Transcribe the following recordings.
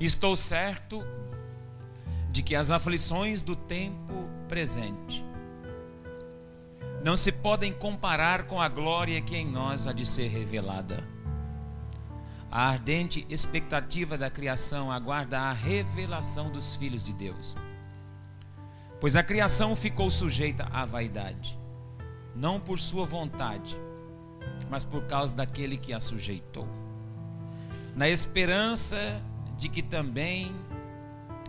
Estou certo de que as aflições do tempo presente não se podem comparar com a glória que em nós há de ser revelada. A ardente expectativa da criação aguarda a revelação dos filhos de Deus. Pois a criação ficou sujeita à vaidade, não por sua vontade, mas por causa daquele que a sujeitou. Na esperança de que também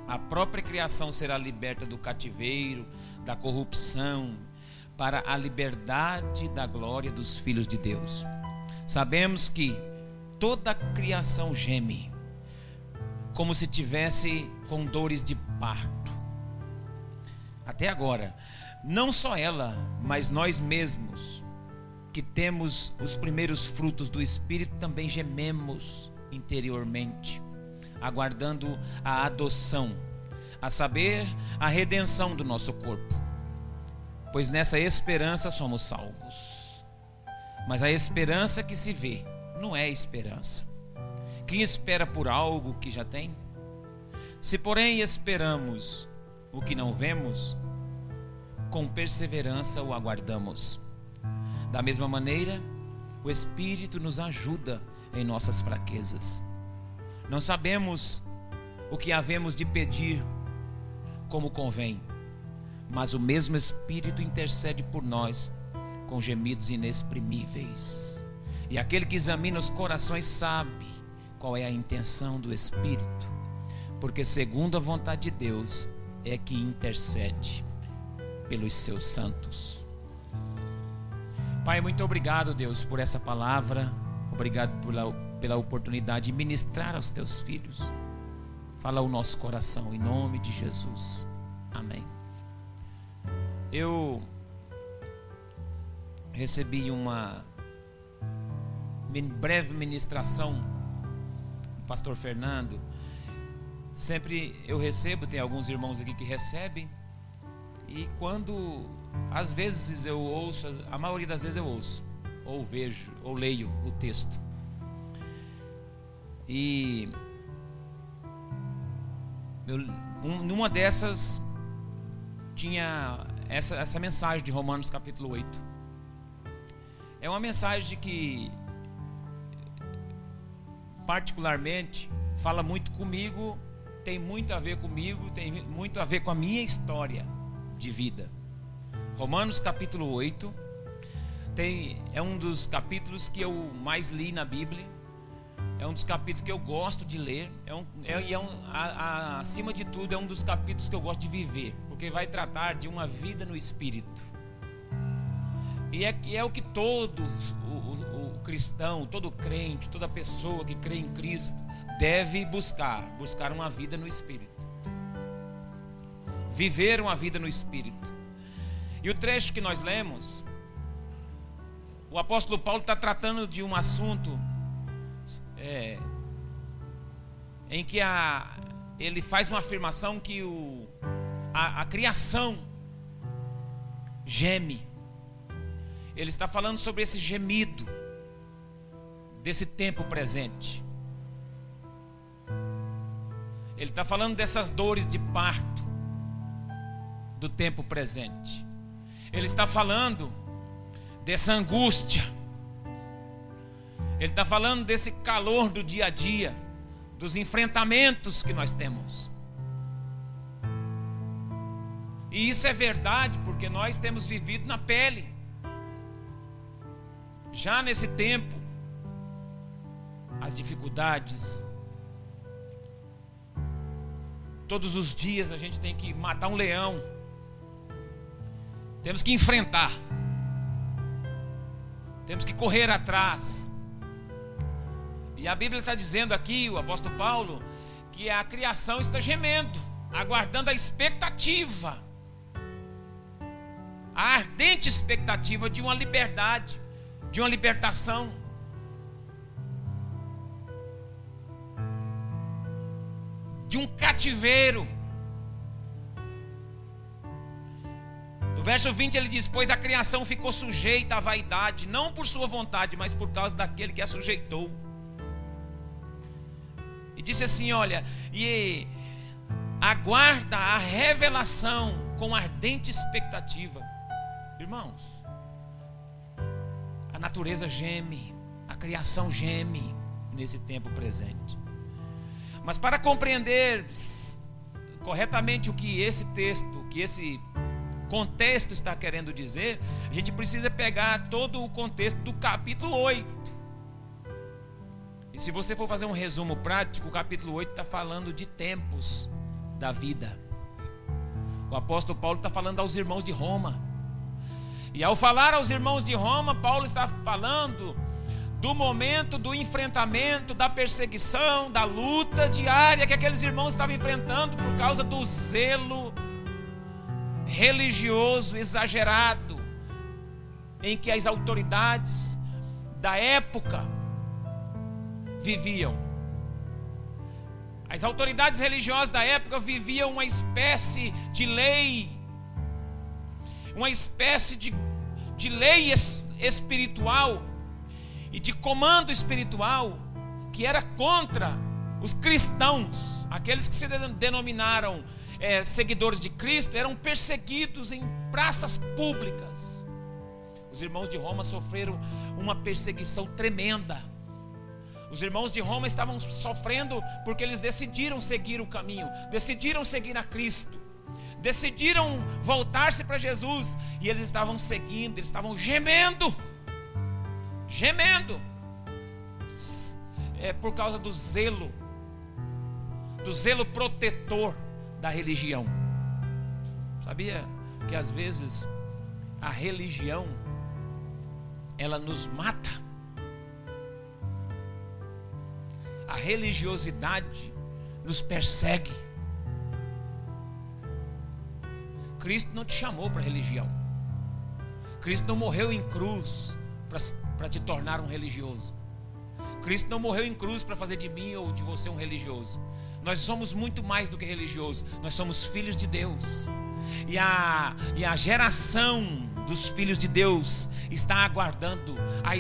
a própria criação será liberta do cativeiro, da corrupção, para a liberdade da glória dos filhos de Deus. Sabemos que toda a criação geme, como se tivesse com dores de parto. Até agora, não só ela, mas nós mesmos, que temos os primeiros frutos do Espírito, também gememos interiormente, aguardando a adoção, a saber, a redenção do nosso corpo pois nessa esperança somos salvos. Mas a esperança que se vê não é esperança. Quem espera por algo que já tem? Se, porém, esperamos o que não vemos, com perseverança o aguardamos. Da mesma maneira, o Espírito nos ajuda em nossas fraquezas. Não sabemos o que havemos de pedir como convém mas o mesmo Espírito intercede por nós com gemidos inexprimíveis. E aquele que examina os corações sabe qual é a intenção do Espírito, porque segundo a vontade de Deus é que intercede pelos seus santos. Pai, muito obrigado, Deus, por essa palavra. Obrigado pela, pela oportunidade de ministrar aos teus filhos. Fala o nosso coração em nome de Jesus. Amém. Eu recebi uma breve ministração do pastor Fernando. Sempre eu recebo, tem alguns irmãos aqui que recebem. E quando às vezes eu ouço, a maioria das vezes eu ouço, ou vejo, ou leio o texto. E eu, um, numa dessas tinha essa, essa mensagem de Romanos capítulo 8. É uma mensagem de que, particularmente, fala muito comigo, tem muito a ver comigo, tem muito a ver com a minha história de vida. Romanos capítulo 8 tem, é um dos capítulos que eu mais li na Bíblia. É um dos capítulos que eu gosto de ler. É um, é, é um, a, a, acima de tudo, é um dos capítulos que eu gosto de viver porque vai tratar de uma vida no Espírito. E é, e é o que todo o, o, o cristão, todo crente, toda pessoa que crê em Cristo deve buscar: buscar uma vida no Espírito. Viver uma vida no Espírito. E o trecho que nós lemos, o apóstolo Paulo está tratando de um assunto é, em que a, ele faz uma afirmação que o, a, a criação geme. Ele está falando sobre esse gemido desse tempo presente. Ele está falando dessas dores de parto do tempo presente. Ele está falando dessa angústia. Ele está falando desse calor do dia a dia, dos enfrentamentos que nós temos. E isso é verdade porque nós temos vivido na pele. Já nesse tempo, as dificuldades. Todos os dias a gente tem que matar um leão. Temos que enfrentar. Temos que correr atrás. E a Bíblia está dizendo aqui, o apóstolo Paulo, que a criação está gemendo, aguardando a expectativa a ardente expectativa de uma liberdade, de uma libertação. De um cativeiro. No verso 20 ele diz: Pois a criação ficou sujeita à vaidade, não por sua vontade, mas por causa daquele que a sujeitou. E disse assim: Olha, e aguarda a revelação com ardente expectativa. Irmãos, a natureza geme, a criação geme nesse tempo presente. Mas para compreender corretamente o que esse texto, que esse contexto está querendo dizer, a gente precisa pegar todo o contexto do capítulo 8. E se você for fazer um resumo prático, o capítulo 8 está falando de tempos da vida. O apóstolo Paulo está falando aos irmãos de Roma. E ao falar aos irmãos de Roma, Paulo está falando do momento do enfrentamento, da perseguição, da luta diária que aqueles irmãos estavam enfrentando por causa do zelo religioso exagerado em que as autoridades da época viviam. As autoridades religiosas da época viviam uma espécie de lei, uma espécie de, de lei espiritual e de comando espiritual que era contra os cristãos, aqueles que se denominaram é, seguidores de Cristo, eram perseguidos em praças públicas. Os irmãos de Roma sofreram uma perseguição tremenda. Os irmãos de Roma estavam sofrendo porque eles decidiram seguir o caminho, decidiram seguir a Cristo, decidiram voltar-se para Jesus e eles estavam seguindo, eles estavam gemendo, gemendo, é por causa do zelo, do zelo protetor da religião. Sabia que às vezes a religião ela nos mata? A religiosidade nos persegue. Cristo não te chamou para religião. Cristo não morreu em cruz para te tornar um religioso. Cristo não morreu em cruz para fazer de mim ou de você um religioso. Nós somos muito mais do que religiosos. Nós somos filhos de Deus. E a, e a geração dos filhos de Deus está aguardando a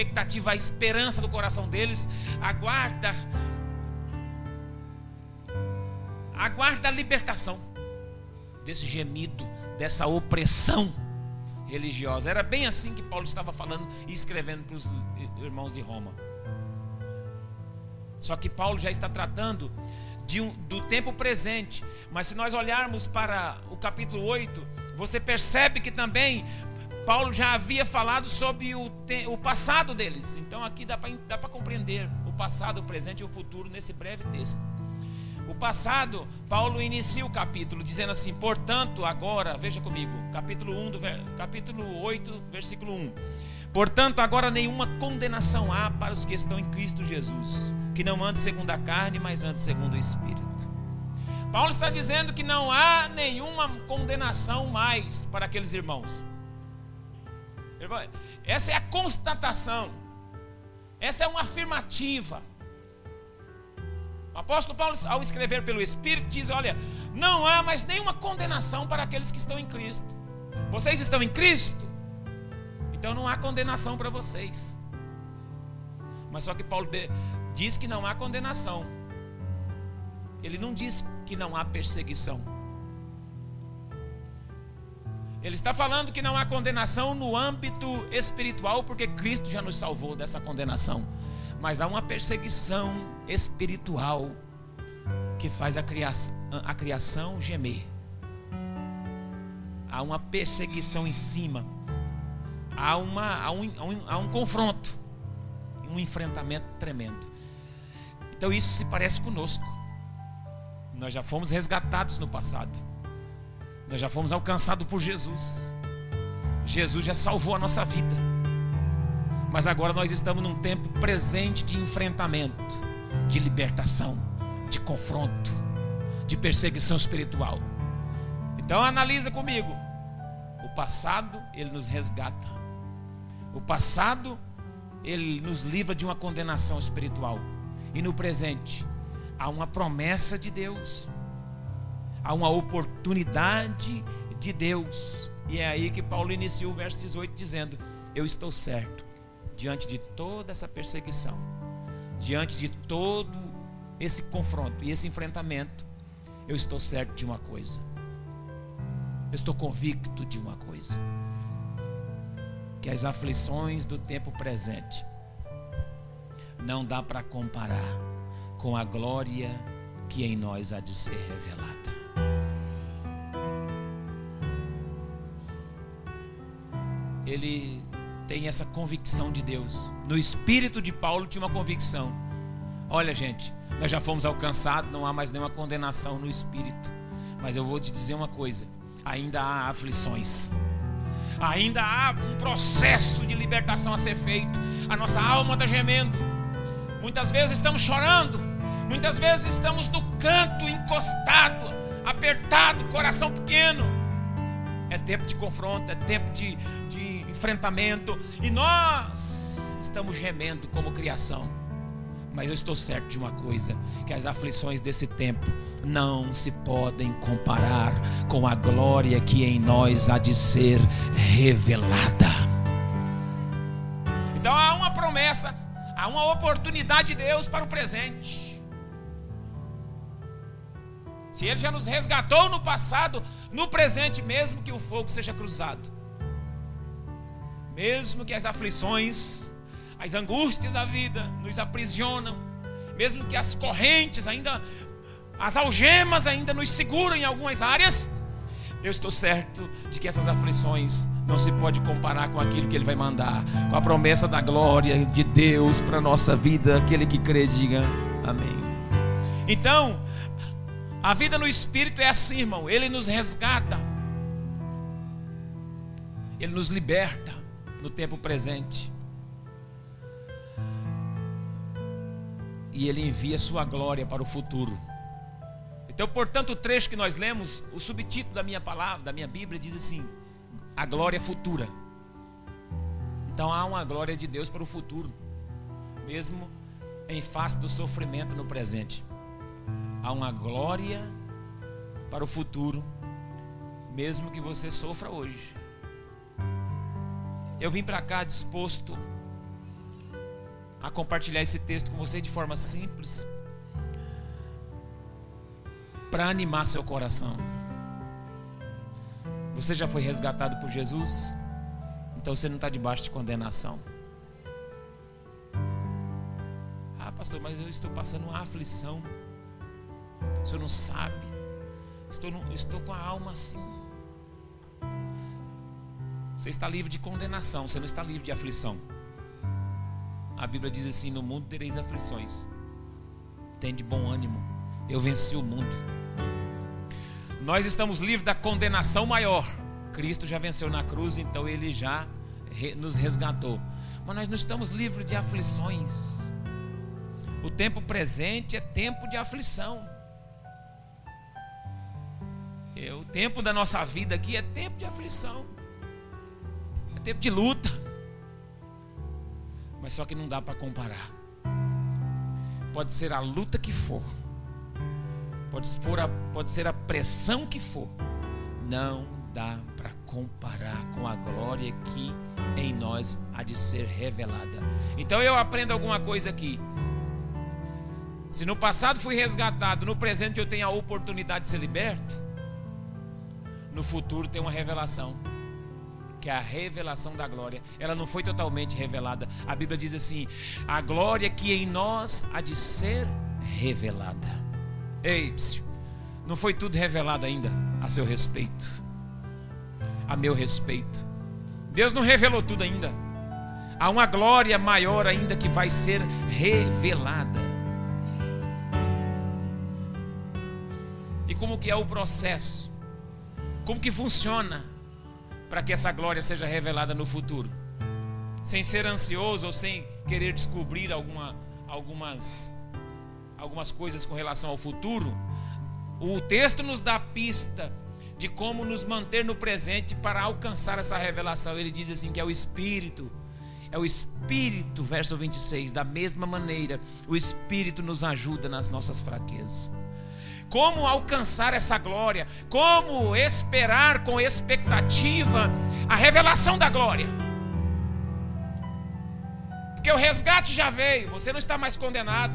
expectativa, a esperança do coração deles, aguarda aguarda a libertação desse gemido, dessa opressão religiosa. Era bem assim que Paulo estava falando e escrevendo para os irmãos de Roma. Só que Paulo já está tratando um, do tempo presente. Mas se nós olharmos para o capítulo 8, você percebe que também Paulo já havia falado sobre o, o passado deles. Então aqui dá para compreender o passado, o presente e o futuro nesse breve texto. O passado, Paulo inicia o capítulo dizendo assim: "Portanto, agora, veja comigo, capítulo 1 do capítulo 8, versículo 1. Portanto, agora nenhuma condenação há para os que estão em Cristo Jesus, que não andam segundo a carne, mas andam segundo o espírito." Paulo está dizendo que não há nenhuma condenação mais para aqueles irmãos. Essa é a constatação. Essa é uma afirmativa. O apóstolo Paulo, ao escrever pelo Espírito, diz: Olha, não há mais nenhuma condenação para aqueles que estão em Cristo. Vocês estão em Cristo? Então não há condenação para vocês. Mas só que Paulo diz que não há condenação. Ele não diz que não há perseguição. Ele está falando que não há condenação no âmbito espiritual, porque Cristo já nos salvou dessa condenação. Mas há uma perseguição espiritual que faz a criação, a criação gemer. Há uma perseguição em cima. Há, uma, há, um, há, um, há um confronto. Um enfrentamento tremendo. Então isso se parece conosco. Nós já fomos resgatados no passado. Nós já fomos alcançados por Jesus. Jesus já salvou a nossa vida. Mas agora nós estamos num tempo presente de enfrentamento, de libertação, de confronto, de perseguição espiritual. Então analisa comigo. O passado, ele nos resgata. O passado, ele nos livra de uma condenação espiritual. E no presente, há uma promessa de Deus a uma oportunidade de Deus. E é aí que Paulo inicia o verso 18 dizendo: Eu estou certo diante de toda essa perseguição, diante de todo esse confronto e esse enfrentamento, eu estou certo de uma coisa. Eu estou convicto de uma coisa. Que as aflições do tempo presente não dá para comparar com a glória que em nós há de ser revelada. Ele tem essa convicção de Deus. No espírito de Paulo tinha uma convicção. Olha, gente, nós já fomos alcançados, não há mais nenhuma condenação no espírito. Mas eu vou te dizer uma coisa: ainda há aflições. Ainda há um processo de libertação a ser feito. A nossa alma está gemendo. Muitas vezes estamos chorando. Muitas vezes estamos no canto, encostado, apertado, coração pequeno. É tempo de confronto, é tempo de, de enfrentamento. E nós estamos gemendo como criação. Mas eu estou certo de uma coisa: que as aflições desse tempo não se podem comparar com a glória que em nós há de ser revelada. Então há uma promessa, há uma oportunidade de Deus para o presente. Se Ele já nos resgatou no passado, no presente, mesmo que o fogo seja cruzado, mesmo que as aflições, as angústias da vida nos aprisionam, mesmo que as correntes ainda, as algemas ainda nos seguram em algumas áreas, eu estou certo de que essas aflições não se pode comparar com aquilo que Ele vai mandar, com a promessa da glória de Deus para a nossa vida. Aquele que crê, diga amém. Então, a vida no Espírito é assim, irmão. Ele nos resgata, Ele nos liberta no tempo presente. E Ele envia Sua glória para o futuro. Então, portanto, o trecho que nós lemos, o subtítulo da minha palavra, da minha Bíblia, diz assim: A glória futura. Então há uma glória de Deus para o futuro, mesmo em face do sofrimento no presente. Há uma glória para o futuro, mesmo que você sofra hoje. Eu vim para cá disposto a compartilhar esse texto com você de forma simples, para animar seu coração. Você já foi resgatado por Jesus? Então você não está debaixo de condenação. Ah, pastor, mas eu estou passando uma aflição. O senhor não sabe. Estou, no, estou com a alma assim. Você está livre de condenação, você não está livre de aflição. A Bíblia diz assim: No mundo tereis aflições. Tem de bom ânimo. Eu venci o mundo. Nós estamos livres da condenação maior. Cristo já venceu na cruz, então ele já nos resgatou. Mas nós não estamos livres de aflições. O tempo presente é tempo de aflição. É, o tempo da nossa vida aqui é tempo de aflição. É tempo de luta. Mas só que não dá para comparar. Pode ser a luta que for pode, for a, pode ser a pressão que for, não dá para comparar com a glória que em nós há de ser revelada. Então eu aprendo alguma coisa aqui. Se no passado fui resgatado, no presente eu tenho a oportunidade de ser liberto, no futuro tem uma revelação, que é a revelação da glória. Ela não foi totalmente revelada. A Bíblia diz assim: a glória que em nós há de ser revelada. Ei, psiu, não foi tudo revelado ainda a seu respeito, a meu respeito. Deus não revelou tudo ainda. Há uma glória maior ainda que vai ser revelada. E como que é o processo? Como que funciona para que essa glória seja revelada no futuro? Sem ser ansioso ou sem querer descobrir alguma, algumas algumas coisas com relação ao futuro, o texto nos dá pista de como nos manter no presente para alcançar essa revelação. Ele diz assim que é o espírito é o Espírito, verso 26. Da mesma maneira, o Espírito nos ajuda nas nossas fraquezas. Como alcançar essa glória? Como esperar com expectativa a revelação da glória? Porque o resgate já veio, você não está mais condenado.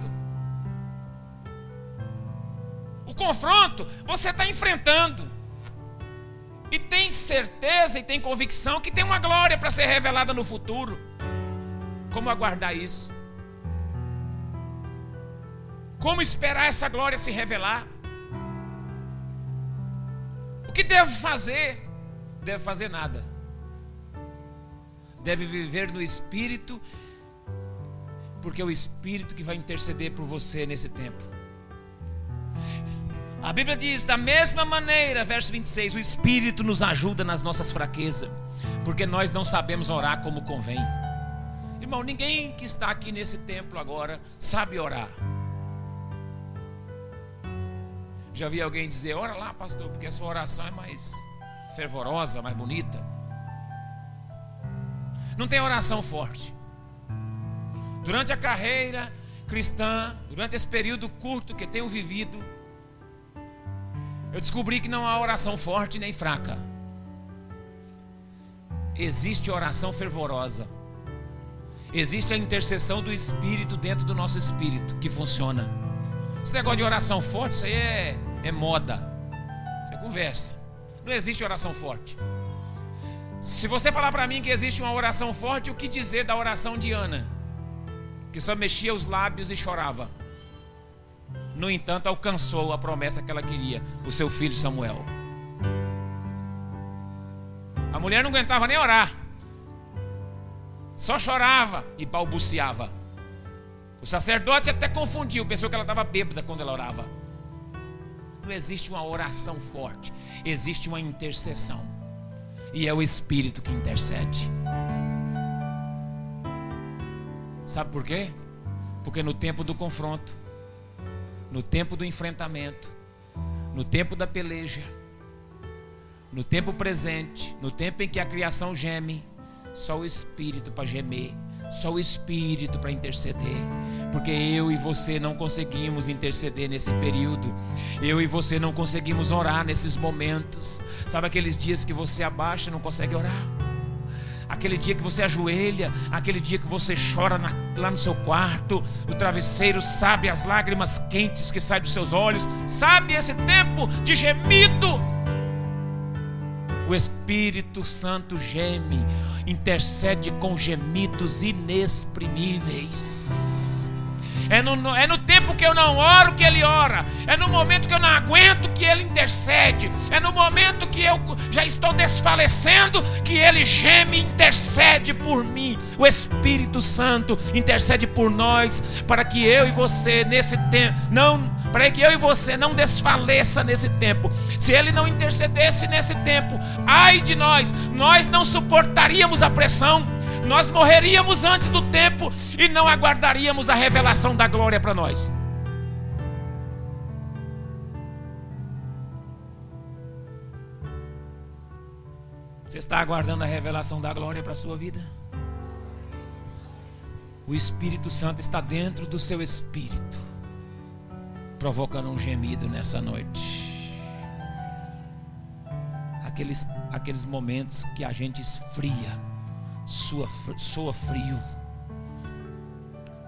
O confronto você está enfrentando. E tem certeza e tem convicção que tem uma glória para ser revelada no futuro. Como aguardar isso? Como esperar essa glória se revelar? Que devo fazer? Deve fazer nada. Deve viver no Espírito, porque é o Espírito que vai interceder por você nesse tempo. A Bíblia diz: da mesma maneira, verso 26, o Espírito nos ajuda nas nossas fraquezas, porque nós não sabemos orar como convém. Irmão, ninguém que está aqui nesse templo agora sabe orar. Já vi alguém dizer: ora lá, pastor, porque a sua oração é mais fervorosa, mais bonita. Não tem oração forte. Durante a carreira cristã, durante esse período curto que tenho vivido, eu descobri que não há oração forte nem fraca. Existe oração fervorosa. Existe a intercessão do Espírito dentro do nosso espírito que funciona. Esse negócio de oração forte, isso aí é, é moda. É conversa. Não existe oração forte. Se você falar para mim que existe uma oração forte, o que dizer da oração de Ana? Que só mexia os lábios e chorava. No entanto, alcançou a promessa que ela queria, o seu filho Samuel. A mulher não aguentava nem orar. Só chorava e balbuciava. O sacerdote até confundiu, pensou que ela estava bêbada quando ela orava. Não existe uma oração forte, existe uma intercessão. E é o Espírito que intercede. Sabe por quê? Porque no tempo do confronto, no tempo do enfrentamento, no tempo da peleja, no tempo presente, no tempo em que a criação geme, só o Espírito para gemer só o Espírito para interceder. Porque eu e você não conseguimos interceder nesse período. Eu e você não conseguimos orar nesses momentos. Sabe aqueles dias que você abaixa e não consegue orar? Aquele dia que você ajoelha, aquele dia que você chora na, lá no seu quarto, o travesseiro sabe as lágrimas quentes que saem dos seus olhos, sabe esse tempo de gemido. O Espírito Santo geme intercede com gemidos inexprimíveis. É no, é no tempo que eu não oro que ele ora. É no momento que eu não aguento que ele intercede. É no momento que eu já estou desfalecendo que ele geme e intercede por mim. O Espírito Santo intercede por nós para que eu e você nesse tempo não para que eu e você não desfaleça nesse tempo. Se ele não intercedesse nesse tempo, ai de nós, nós não suportaríamos a pressão, nós morreríamos antes do tempo e não aguardaríamos a revelação da glória para nós. Você está aguardando a revelação da glória para a sua vida? O Espírito Santo está dentro do seu espírito provocando um gemido nessa noite. Aqueles, aqueles momentos que a gente esfria, sua, soa frio,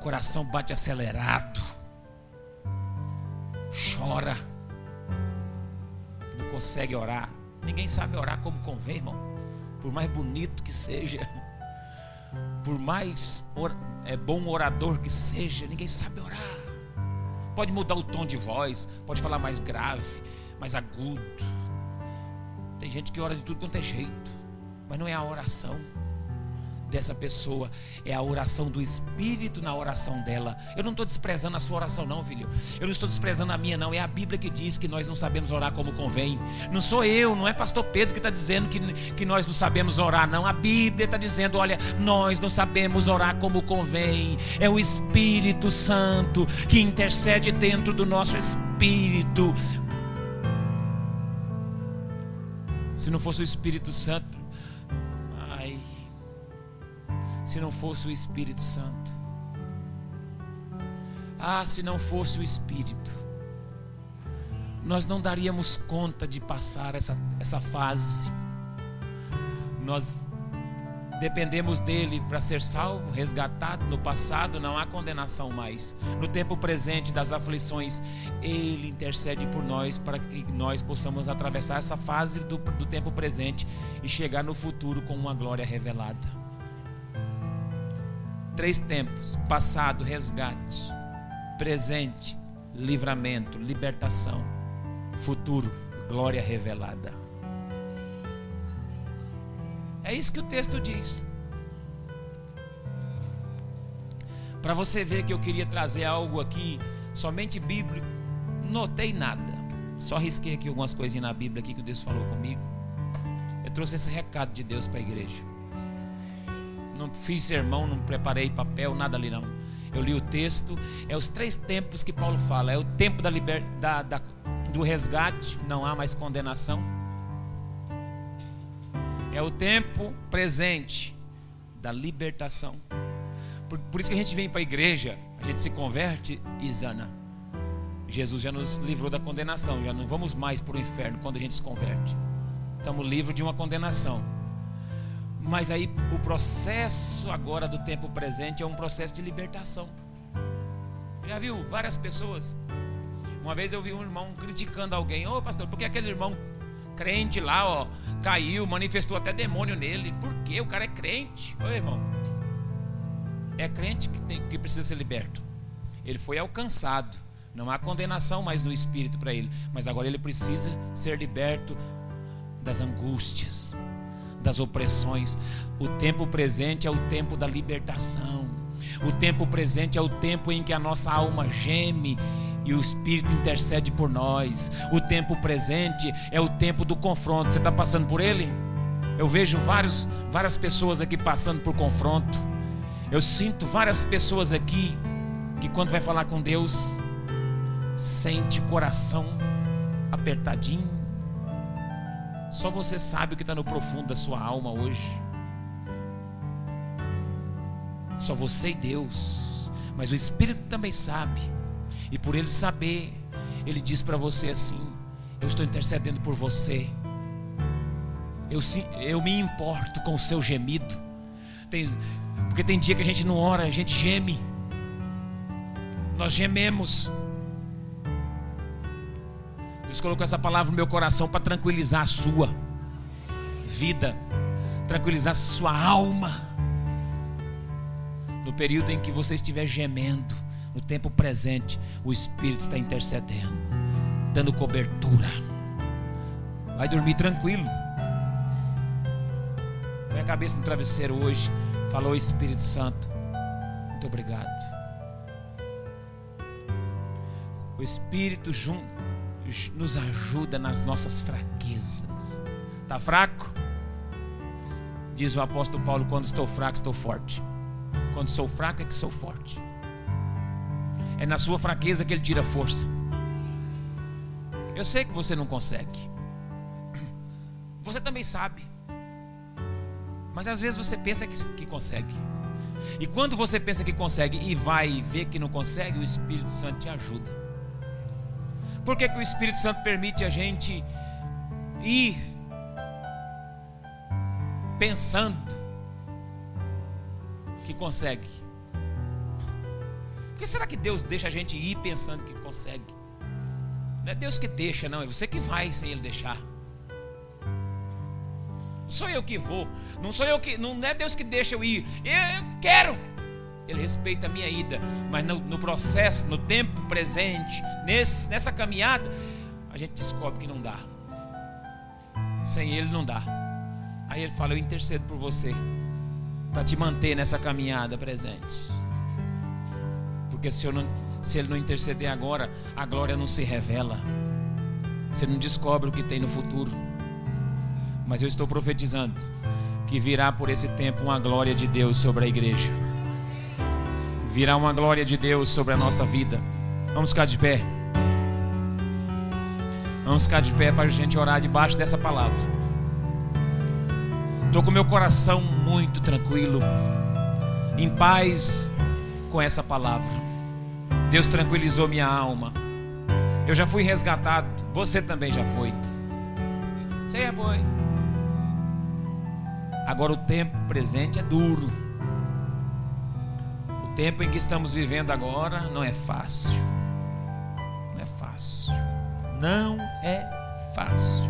coração bate acelerado, chora, não consegue orar. Ninguém sabe orar como convém, irmão. Por mais bonito que seja, por mais or, é, bom orador que seja, ninguém sabe orar. Pode mudar o tom de voz, pode falar mais grave, mais agudo. Tem gente que ora de tudo quanto é jeito, mas não é a oração dessa pessoa, é a oração do Espírito na oração dela. Eu não estou desprezando a sua oração, não, filho. Eu não estou desprezando a minha, não. É a Bíblia que diz que nós não sabemos orar como convém. Não sou eu, não é Pastor Pedro que está dizendo que, que nós não sabemos orar, não. A Bíblia está dizendo: olha, nós não sabemos orar como convém. É o Espírito Santo que intercede dentro do nosso espírito. Se não fosse o Espírito Santo, se não fosse o Espírito Santo. Ah, se não fosse o Espírito, nós não daríamos conta de passar essa, essa fase. Nós Dependemos dele para ser salvo, resgatado. No passado não há condenação mais. No tempo presente das aflições, ele intercede por nós para que nós possamos atravessar essa fase do, do tempo presente e chegar no futuro com uma glória revelada. Três tempos: passado, resgate, presente, livramento, libertação, futuro, glória revelada. É isso que o texto diz. Para você ver que eu queria trazer algo aqui somente bíblico, notei nada. Só risquei aqui algumas coisinhas na Bíblia aqui que Deus falou comigo. Eu trouxe esse recado de Deus para a igreja. Não fiz sermão, não preparei papel, nada ali não. Eu li o texto, é os três tempos que Paulo fala. É o tempo da liber, da, da, do resgate, não há mais condenação é o tempo presente da libertação. Por, por isso que a gente vem para a igreja, a gente se converte e zana. Jesus já nos livrou da condenação, já não vamos mais para o inferno quando a gente se converte. Estamos livres de uma condenação. Mas aí o processo agora do tempo presente é um processo de libertação. Já viu várias pessoas? Uma vez eu vi um irmão criticando alguém, ô oh, pastor, por que aquele irmão crente lá, ó, caiu, manifestou até demônio nele. Por quê? O cara é crente. Ô irmão, é crente que, tem, que precisa ser liberto. Ele foi alcançado. Não há condenação mais no espírito para ele. Mas agora ele precisa ser liberto das angústias, das opressões. O tempo presente é o tempo da libertação. O tempo presente é o tempo em que a nossa alma geme e o Espírito intercede por nós. O tempo presente é o tempo do confronto. Você está passando por ele? Eu vejo vários, várias pessoas aqui passando por confronto. Eu sinto várias pessoas aqui que quando vai falar com Deus sente coração apertadinho. Só você sabe o que está no profundo da sua alma hoje. Só você e Deus. Mas o Espírito também sabe. E por ele saber, ele diz para você assim: Eu estou intercedendo por você. Eu, eu me importo com o seu gemido. Tem, porque tem dia que a gente não ora, a gente geme. Nós gememos. Deus colocou essa palavra no meu coração para tranquilizar a sua vida, tranquilizar a sua alma. No período em que você estiver gemendo, no tempo presente, o Espírito está intercedendo, dando cobertura. Vai dormir tranquilo. Põe a cabeça no travesseiro hoje. Falou Espírito Santo. Muito obrigado. O Espírito nos ajuda nas nossas fraquezas. Está fraco? Diz o apóstolo Paulo: quando estou fraco, estou forte. Quando sou fraco, é que sou forte. É na sua fraqueza que Ele tira força. Eu sei que você não consegue. Você também sabe. Mas às vezes você pensa que, que consegue. E quando você pensa que consegue e vai ver que não consegue, o Espírito Santo te ajuda. Por que, que o Espírito Santo permite a gente ir pensando que consegue? Por que será que Deus deixa a gente ir pensando que consegue? Não é Deus que deixa, não, é você que vai sem Ele deixar. Não sou eu que vou, não sou eu que, não é Deus que deixa eu ir. Eu quero. Ele respeita a minha ida, mas no, no processo, no tempo presente, nesse, nessa caminhada, a gente descobre que não dá. Sem Ele não dá. Aí Ele fala: Eu intercedo por você, para te manter nessa caminhada presente. Porque se, não, se ele não interceder agora, a glória não se revela. Você não descobre o que tem no futuro. Mas eu estou profetizando que virá por esse tempo uma glória de Deus sobre a igreja. Virá uma glória de Deus sobre a nossa vida. Vamos ficar de pé. Vamos ficar de pé para a gente orar debaixo dessa palavra. Estou com meu coração muito tranquilo, em paz com essa palavra. Deus tranquilizou minha alma. Eu já fui resgatado. Você também já foi. Você já foi. Agora o tempo presente é duro. Tempo em que estamos vivendo agora não é fácil. Não é fácil. Não é fácil.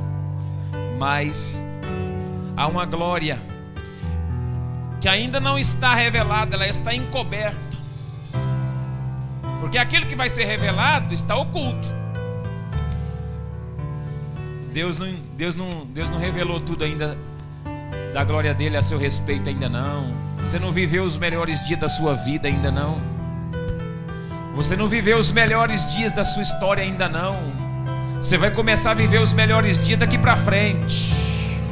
Mas há uma glória que ainda não está revelada, ela está encoberta. Porque aquilo que vai ser revelado está oculto. Deus não, Deus não, Deus não revelou tudo ainda da glória dele a seu respeito ainda não. Você não viveu os melhores dias da sua vida ainda não. Você não viveu os melhores dias da sua história ainda não. Você vai começar a viver os melhores dias daqui para frente.